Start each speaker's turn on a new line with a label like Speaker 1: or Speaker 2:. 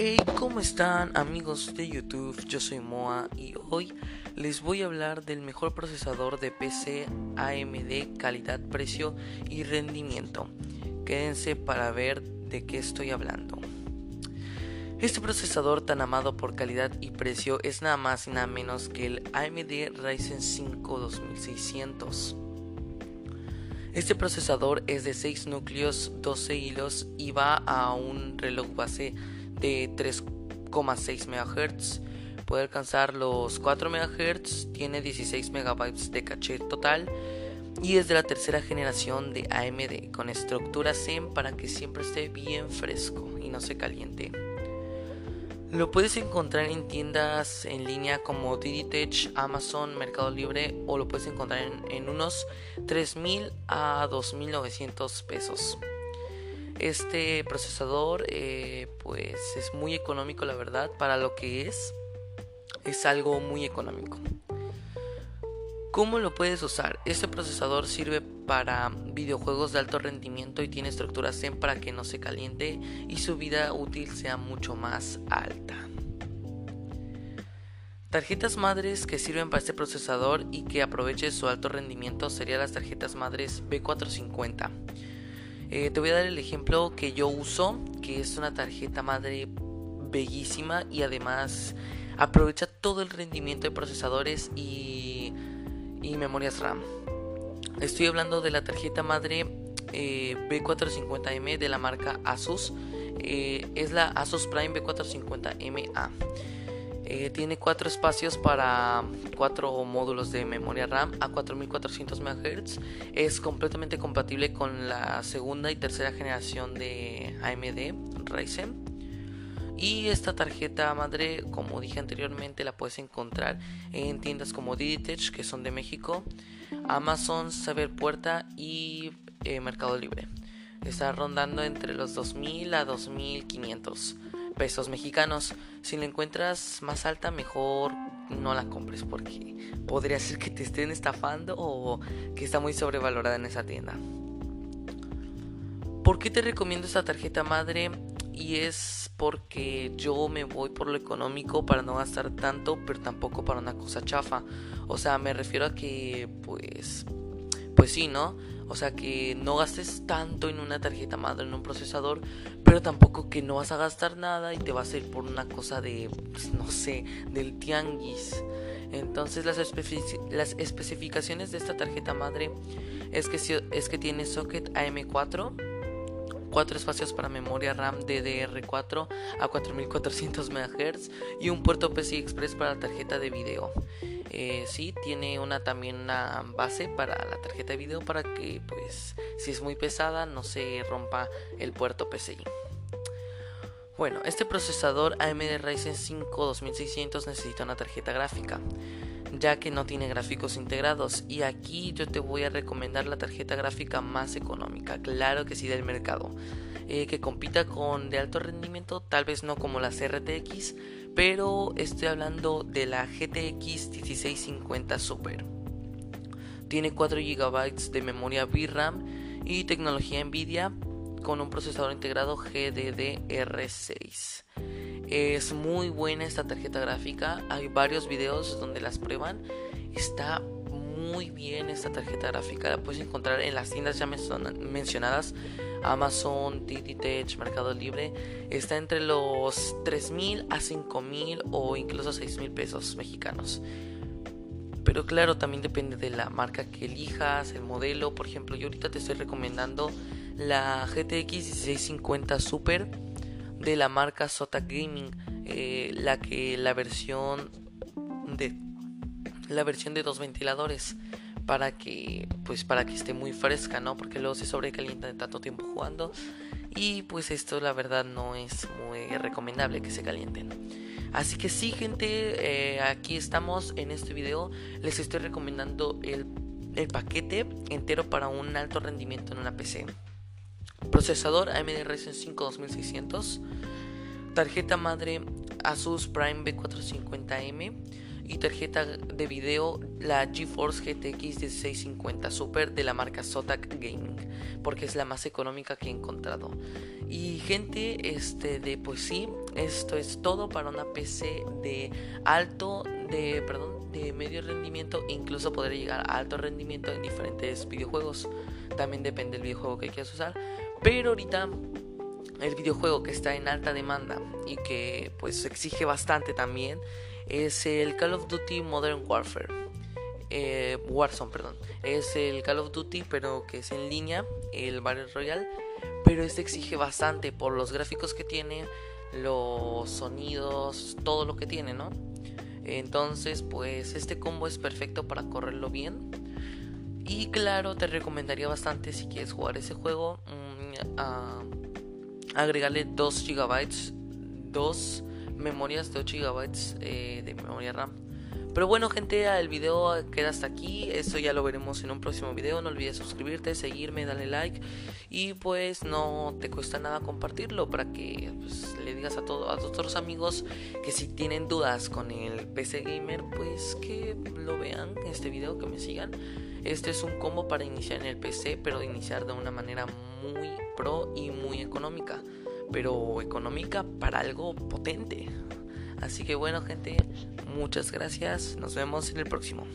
Speaker 1: Hey, ¿cómo están amigos de YouTube? Yo soy Moa y hoy les voy a hablar del mejor procesador de PC AMD calidad, precio y rendimiento. Quédense para ver de qué estoy hablando. Este procesador tan amado por calidad y precio es nada más y nada menos que el AMD Ryzen 5 2600. Este procesador es de 6 núcleos, 12 hilos y va a un reloj base de 3,6 MHz. Puede alcanzar los 4 MHz, tiene 16 MB de caché total y es de la tercera generación de AMD con estructura Zen para que siempre esté bien fresco y no se caliente. Lo puedes encontrar en tiendas en línea como Digitech, Amazon, Mercado Libre o lo puedes encontrar en, en unos 3.000 a 2.900 pesos. Este procesador eh, pues es muy económico la verdad para lo que es. Es algo muy económico. ¿Cómo lo puedes usar? Este procesador sirve para videojuegos de alto rendimiento y tiene estructura Zen para que no se caliente y su vida útil sea mucho más alta. Tarjetas madres que sirven para este procesador y que aprovechen su alto rendimiento serían las tarjetas madres B450. Eh, te voy a dar el ejemplo que yo uso, que es una tarjeta madre bellísima y además aprovecha todo el rendimiento de procesadores y, memorias RAM. Estoy hablando de la tarjeta madre eh, B450M de la marca Asus. Eh, es la Asus Prime B450MA. Eh, tiene cuatro espacios para cuatro módulos de memoria RAM a 4400 MHz. Es completamente compatible con la segunda y tercera generación de AMD Ryzen. Y esta tarjeta madre, como dije anteriormente, la puedes encontrar en tiendas como Digitech, que son de México, Amazon, Puerta y eh, Mercado Libre. Está rondando entre los 2000 a 2500 pesos mexicanos. Si la encuentras más alta, mejor no la compres porque podría ser que te estén estafando o que está muy sobrevalorada en esa tienda. ¿Por qué te recomiendo esta tarjeta madre? Y es porque yo me voy por lo económico para no gastar tanto, pero tampoco para una cosa chafa. O sea, me refiero a que, pues, pues sí, ¿no? O sea, que no gastes tanto en una tarjeta madre, en un procesador, pero tampoco que no vas a gastar nada y te vas a ir por una cosa de, pues, no sé, del tianguis. Entonces las, las especificaciones de esta tarjeta madre es que, es que tiene socket AM4 4 espacios para memoria RAM DDR4 a 4400 MHz y un puerto PCI Express para la tarjeta de video. Eh, sí, tiene una también una base para la tarjeta de video para que pues si es muy pesada no se rompa el puerto PCI. Bueno, este procesador AMD Ryzen 5 2600 necesita una tarjeta gráfica ya que no tiene gráficos integrados y aquí yo te voy a recomendar la tarjeta gráfica más económica, claro que sí del mercado, eh, que compita con de alto rendimiento, tal vez no como las RTX, pero estoy hablando de la GTX 1650 Super. Tiene 4 GB de memoria VRAM y tecnología Nvidia con un procesador integrado GDDR6. Es muy buena esta tarjeta gráfica. Hay varios videos donde las prueban. Está muy bien esta tarjeta gráfica. La puedes encontrar en las tiendas ya mencionadas. Amazon, Tech, Mercado Libre. Está entre los 3.000 a 5.000 o incluso 6.000 pesos mexicanos. Pero claro, también depende de la marca que elijas, el modelo. Por ejemplo, yo ahorita te estoy recomendando la GTX 1650 Super de la marca Sota Gaming, eh, la que la versión de la versión de dos ventiladores para que pues para que esté muy fresca, ¿no? Porque luego se sobrecalienta de tanto tiempo jugando y pues esto la verdad no es muy recomendable que se calienten. Así que sí, gente, eh, aquí estamos en este video. Les estoy recomendando el, el paquete entero para un alto rendimiento en una PC. Procesador AMD Ryzen 5 2600. Tarjeta madre Asus Prime B450M. Y tarjeta de video la GeForce GTX 1650 Super de la marca Zotac Gaming. Porque es la más económica que he encontrado. Y gente, este de pues sí, esto es todo para una PC de alto, de, perdón, de medio rendimiento, incluso podría llegar a alto rendimiento en diferentes videojuegos. También depende del videojuego que quieras usar. Pero ahorita el videojuego que está en alta demanda y que pues exige bastante también es el Call of Duty Modern Warfare. Eh, Warzone, perdón. Es el Call of Duty, pero que es en línea, el Battle Royale. Pero este exige bastante por los gráficos que tiene, los sonidos, todo lo que tiene, ¿no? Entonces, pues este combo es perfecto para correrlo bien. Y claro, te recomendaría bastante si quieres jugar ese juego, agregarle 2 GB, 2 memorias de 8 GB de memoria RAM. Pero bueno gente, el video queda hasta aquí, esto ya lo veremos en un próximo video, no olvides suscribirte, seguirme, darle like y pues no te cuesta nada compartirlo para que pues, le digas a todos a otros amigos que si tienen dudas con el PC Gamer pues que lo vean este video, que me sigan. Este es un combo para iniciar en el PC, pero iniciar de una manera muy pro y muy económica pero económica para algo potente. Así que bueno gente, muchas gracias, nos vemos en el próximo.